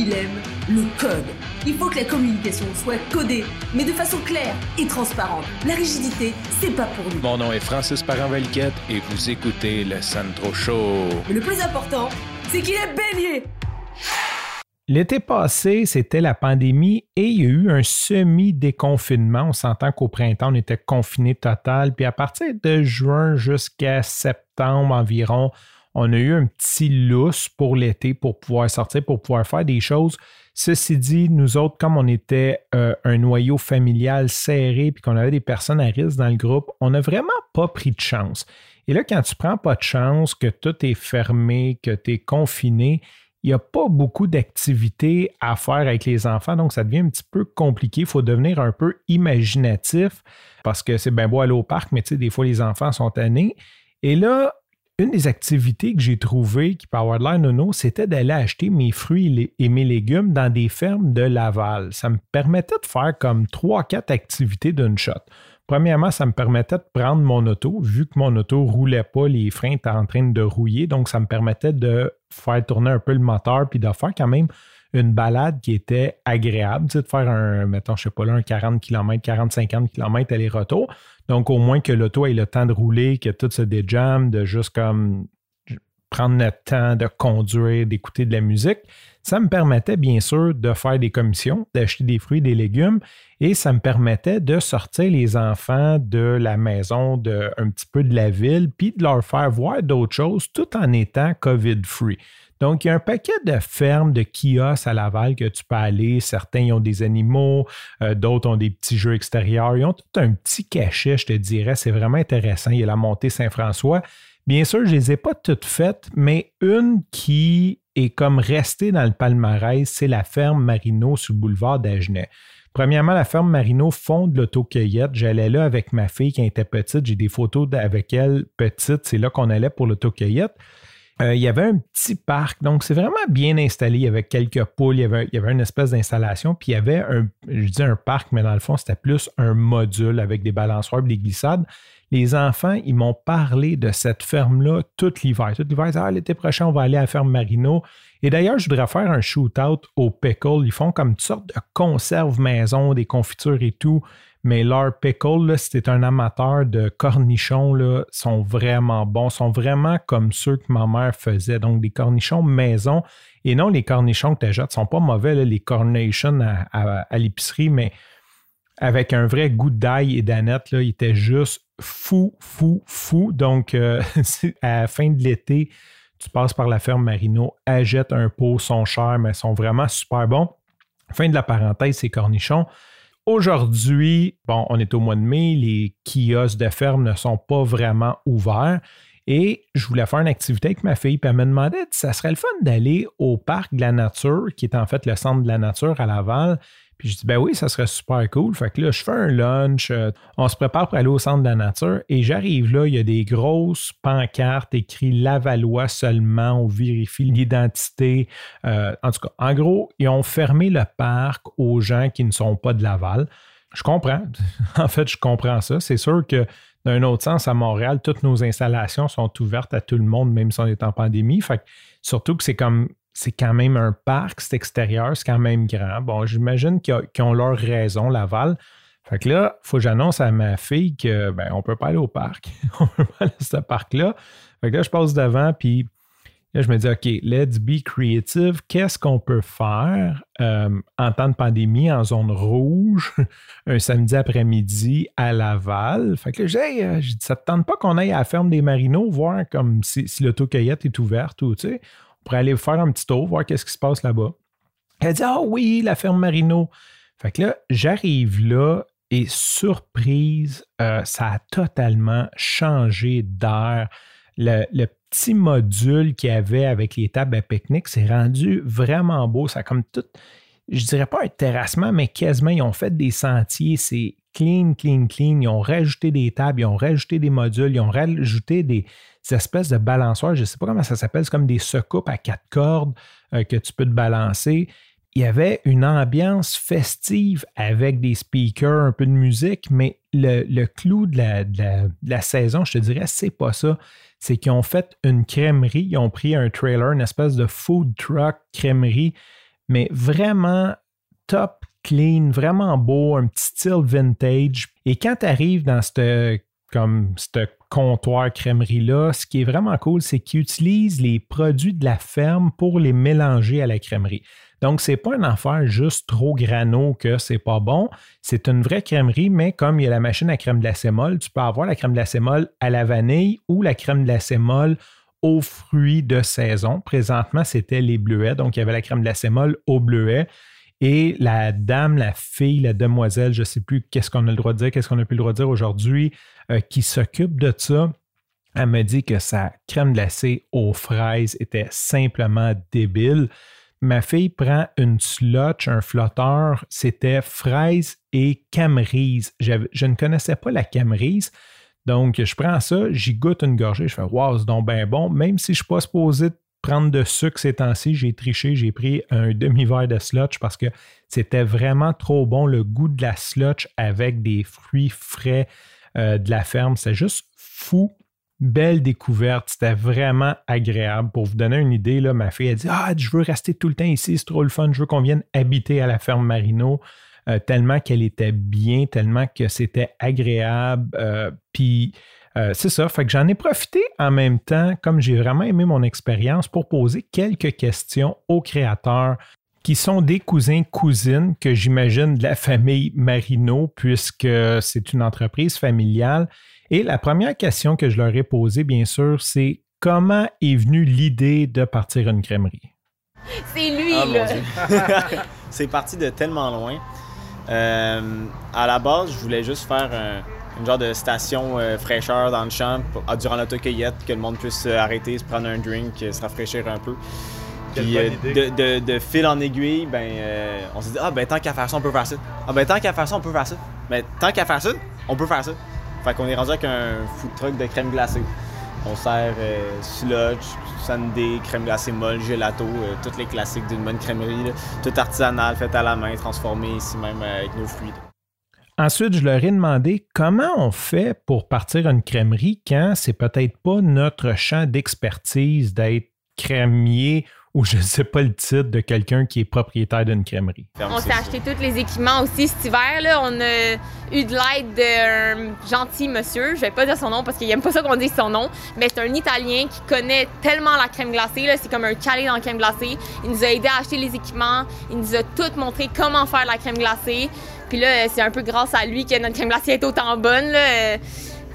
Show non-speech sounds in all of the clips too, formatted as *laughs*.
il aime le code. Il faut que la communication soit codée, mais de façon claire et transparente. La rigidité, c'est pas pour nous. Mon nom est Francis parent et vous écoutez le Sandro Show. Mais le plus important, c'est qu'il est bélier. L'été passé, c'était la pandémie et il y a eu un semi-déconfinement. On s'entend qu'au printemps, on était confiné total. Puis à partir de juin jusqu'à septembre environ, on a eu un petit lousse pour l'été pour pouvoir sortir, pour pouvoir faire des choses. Ceci dit, nous autres, comme on était euh, un noyau familial serré puis qu'on avait des personnes à risque dans le groupe, on n'a vraiment pas pris de chance. Et là, quand tu prends pas de chance, que tout est fermé, que tu es confiné, il n'y a pas beaucoup d'activités à faire avec les enfants, donc ça devient un petit peu compliqué. Il faut devenir un peu imaginatif parce que c'est bien beau aller au parc, mais tu sais, des fois, les enfants sont tannés. Et là, une des activités que j'ai trouvées qui peut avoir nono, c'était d'aller acheter mes fruits et mes légumes dans des fermes de Laval. Ça me permettait de faire comme trois, quatre activités d'une shot. Premièrement, ça me permettait de prendre mon auto, vu que mon auto ne roulait pas, les freins étaient en train de rouiller, donc ça me permettait de faire tourner un peu le moteur puis de faire quand même une balade qui était agréable, de faire un, mettons, je sais pas là, un 40 km, 40-50 km aller-retour. Donc, au moins que l'auto ait le temps de rouler, que tout se déjamme, de juste comme prendre le temps de conduire, d'écouter de la musique. Ça me permettait bien sûr de faire des commissions, d'acheter des fruits, des légumes, et ça me permettait de sortir les enfants de la maison, de, un petit peu de la ville, puis de leur faire voir d'autres choses tout en étant COVID-free. Donc, il y a un paquet de fermes, de kiosques à Laval que tu peux aller. Certains ont des animaux, euh, d'autres ont des petits jeux extérieurs. Ils ont tout un petit cachet, je te dirais. C'est vraiment intéressant. Il y a la montée Saint-François. Bien sûr, je ne les ai pas toutes faites, mais une qui est comme restée dans le palmarès, c'est la ferme Marino sur le boulevard d'Agenais. Premièrement, la ferme Marino fond de l'autocueillette. J'allais là avec ma fille qui était petite. J'ai des photos avec elle petite. C'est là qu'on allait pour l'autocueillette. Euh, il y avait un petit parc, donc c'est vraiment bien installé. Il y avait quelques poules, il y avait, il y avait une espèce d'installation, puis il y avait un, je dis un parc, mais dans le fond, c'était plus un module avec des balançoires et des glissades les enfants, ils m'ont parlé de cette ferme-là tout l'hiver. Tout l'hiver, ils ah, l'été prochain, on va aller à la ferme Marino. Et d'ailleurs, je voudrais faire un shootout au pickle. Ils font comme une sorte de conserve maison, des confitures et tout. Mais leur pickle, tu un amateur de cornichons, là, sont vraiment bons, sont vraiment comme ceux que ma mère faisait. Donc, des cornichons maison et non les cornichons que tu achètes. sont pas mauvais, les cornations à, l'épicerie, mais avec un vrai goût d'ail et d'aneth, il était juste fou, fou, fou. Donc, euh, *laughs* à la fin de l'été, tu passes par la ferme Marino, achète un pot, sont chers, mais sont vraiment super bons. Fin de la parenthèse, ces cornichons. Aujourd'hui, bon, on est au mois de mai, les kiosques de ferme ne sont pas vraiment ouverts. Et je voulais faire une activité avec ma fille, puis elle me demandait ça serait le fun d'aller au parc de la nature, qui est en fait le centre de la nature à Laval, puis je dis, ben oui, ça serait super cool. Fait que là, je fais un lunch, euh, on se prépare pour aller au centre de la nature et j'arrive là, il y a des grosses pancartes écrites Lavalois seulement, on vérifie l'identité. Euh, en tout cas, en gros, ils ont fermé le parc aux gens qui ne sont pas de Laval. Je comprends. *laughs* en fait, je comprends ça. C'est sûr que d'un autre sens, à Montréal, toutes nos installations sont ouvertes à tout le monde, même si on est en pandémie. Fait surtout que c'est comme c'est quand même un parc, c'est extérieur, c'est quand même grand. Bon, j'imagine qu'ils ont leur raison, Laval. Fait que là, il faut que j'annonce à ma fille que ben, peut pas aller au parc. *laughs* on peut pas aller à ce parc-là. Fait que là, je passe devant, puis là, je me dis, OK, let's be creative. Qu'est-ce qu'on peut faire euh, en temps de pandémie, en zone rouge, *laughs* un samedi après-midi à Laval? Fait que là, j'ai euh, dit, ça te tente pas qu'on aille à la ferme des Marinots, voir comme si, si l'autocueillette est ouverte ou, tu sais? Pour aller faire un petit tour, voir qu'est-ce qui se passe là-bas. Elle dit Ah oui, la ferme Marino. Fait que là, j'arrive là et surprise, euh, ça a totalement changé d'air. Le, petit module qu'il y avait avec les tables à pique-nique s'est rendu vraiment beau. Ça a comme tout, je dirais pas un terrassement, mais quasiment, ils ont fait des sentiers. C'est clean, clean, clean. Ils ont rajouté des tables, ils ont rajouté des modules, ils ont rajouté des, espèces de balançoires. Je ne sais pas comment ça s'appelle. C'est comme des secoupes à quatre cordes euh, que tu peux te balancer. Il y avait une ambiance festive avec des speakers, un peu de musique, mais le, clou de la, saison, je te dirais, c'est pas ça. C'est qu'ils ont fait une crèmerie, ils ont pris un trailer, une espèce de food truck crèmerie mais vraiment top clean, vraiment beau, un petit style vintage. Et quand tu arrives dans cette comme ce comptoir crèmerie-là, ce qui est vraiment cool, c'est qu'ils utilisent les produits de la ferme pour les mélanger à la crèmerie. Donc, ce n'est pas une affaire juste trop grano que c'est pas bon. C'est une vraie crèmerie, mais comme il y a la machine à crème glacée molle, tu peux avoir la crème glacée molle à la vanille ou la crème glacée molle aux fruits de saison. Présentement, c'était les bleuets. Donc, il y avait la crème glacée molle au bleuet. Et la dame, la fille, la demoiselle, je ne sais plus qu'est-ce qu'on a le droit de dire, qu'est-ce qu'on a pu le droit de dire aujourd'hui, euh, qui s'occupe de ça, elle me dit que sa crème glacée aux fraises était simplement débile. Ma fille prend une slotch, un flotteur, c'était fraise et camerise. Je ne connaissais pas la camerise. Donc, je prends ça, j'y goûte une gorgée, je fais Wow, c'est donc bien bon. Même si je ne suis pas supposé prendre de sucre ces temps-ci, j'ai triché, j'ai pris un demi-verre de slotch parce que c'était vraiment trop bon. Le goût de la slotch avec des fruits frais euh, de la ferme, c'est juste fou. Belle découverte, c'était vraiment agréable. Pour vous donner une idée, là, ma fille a dit Ah, je veux rester tout le temps ici, c'est trop le fun, je veux qu'on vienne habiter à la ferme Marino. Euh, tellement qu'elle était bien, tellement que c'était agréable. Euh, puis euh, c'est ça, fait que j'en ai profité en même temps, comme j'ai vraiment aimé mon expérience, pour poser quelques questions aux créateurs qui sont des cousins-cousines que j'imagine de la famille Marino, puisque c'est une entreprise familiale. Et la première question que je leur ai posée, bien sûr, c'est comment est venue l'idée de partir une crèmerie? C'est lui, Ah, là. *laughs* c'est parti de tellement loin. Euh, à la base, je voulais juste faire un, une genre de station euh, fraîcheur dans le champ pour- ah, durant l'autocueillette, que le monde puisse euh, arrêter, se prendre un drink, se rafraîchir un peu. Puis euh, de, de- de fil en aiguille, ben, on s'est dit, ah ben tant qu'à faire ça, on peut faire ça. Ah ben tant qu'à faire ça, on peut faire ça. Ben tant qu'à faire ça, on peut faire ça. Fait qu'on est rendu avec un food truck de crème glacée. On sert euh, sludge, sundae, crème glacée molle, gelato, euh, tous les classiques d'une bonne crèmerie. là. Tout artisanal, fait à la main, transformé ici même euh, avec nos fruits. Ensuite, je leur ai demandé comment on fait pour partir une crèmerie quand c'est peut-être pas notre champ d'expertise d'être crémier ou je ne sais pas le titre de quelqu'un qui est propriétaire d'une crèmerie. On s'est acheté tous les équipements aussi cet hiver. Là. On a eu de l'aide d'un gentil monsieur. Je vais pas dire son nom parce qu'il aime pas ça qu'on dise son nom. Mais c'est un Italien qui connaît tellement la crème glacée. là. C'est comme un calé dans la crème glacée. Il nous a aidé à acheter les équipements. Il nous a tout montré comment faire la crème glacée. Puis là, c'est un peu grâce à lui que notre crème glacée est autant bonne. là.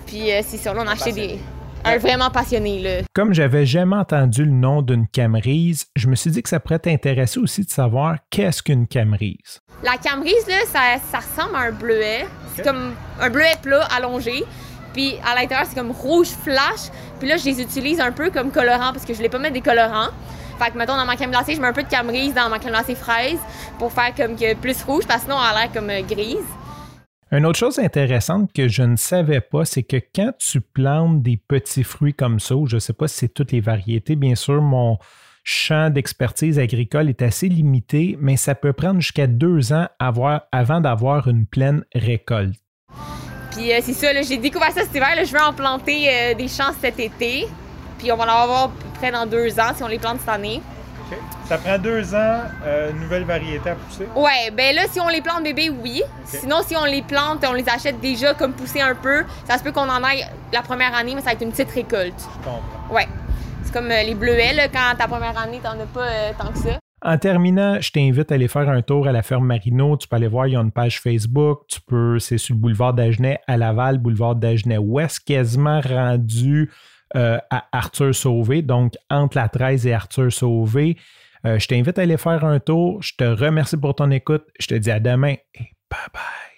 Puis euh, c'est ça, là, on a acheté des... Un vraiment passionné, là. Comme j'avais jamais entendu le nom d'une camerise, je me suis dit que ça pourrait t'intéresser aussi de savoir qu'est-ce qu'une camerise. La camerise, là, ça, ça ressemble à un bleuet. C'est comme un bleuet plat allongé. Puis à l'intérieur, c'est comme rouge flash. Puis là, je les utilise un peu comme colorant parce que je voulais pas mettre des colorants. Fait que, mettons, dans ma crème glacée, je mets un peu de camerise dans ma crème glacée fraise pour faire comme que plus rouge parce que sinon, elle a l'air comme euh, grise. Une autre chose intéressante que je ne savais pas, c'est que quand tu plantes des petits fruits comme ça, ou je ne sais pas si c'est toutes les variétés, bien sûr, mon champ d'expertise agricole est assez limité, mais ça peut prendre jusqu'à deux ans avoir- avant d'avoir une pleine récolte. Puis euh, c'est ça, là, j'ai découvert ça cet hiver. là. je veux en planter euh, des champs cet été. Puis on va en avoir à peu près dans deux ans si on les plante cette année. OK. Ça prend deux ans, euh, une nouvelle variété à pousser? Ouais, ben là, si on les plante bébés, oui. Sinon, si on les plante, on les achète déjà comme poussés un peu, ça se peut qu'on en aille la première année, mais ça va être une petite récolte. Je comprends. Ouais. Comme euh, les bleuets, quand ta première année, t'en as pas euh, tant que ça. En terminant, je t'invite à aller faire un tour à la ferme Marino. Tu peux aller voir, il y a une page Facebook. Tu peux, c'est sur le boulevard d'Agenais à Laval, boulevard d'Agenais Ouest, quasiment rendu euh, à Arthur Sauvé, donc entre la 13 et Arthur Sauvé. Je t'invite à aller faire un tour. Je te remercie pour ton écoute. Je te dis à demain et bye bye.